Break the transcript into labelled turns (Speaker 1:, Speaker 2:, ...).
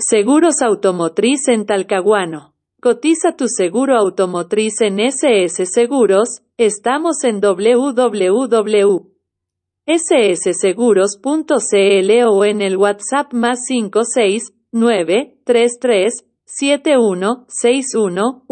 Speaker 1: Seguros Automotriz en Talcahuano. Cotiza tu seguro automotriz en SS Seguros, estamos en www.ssseguros.cl o en el WhatsApp más 56 33 71 61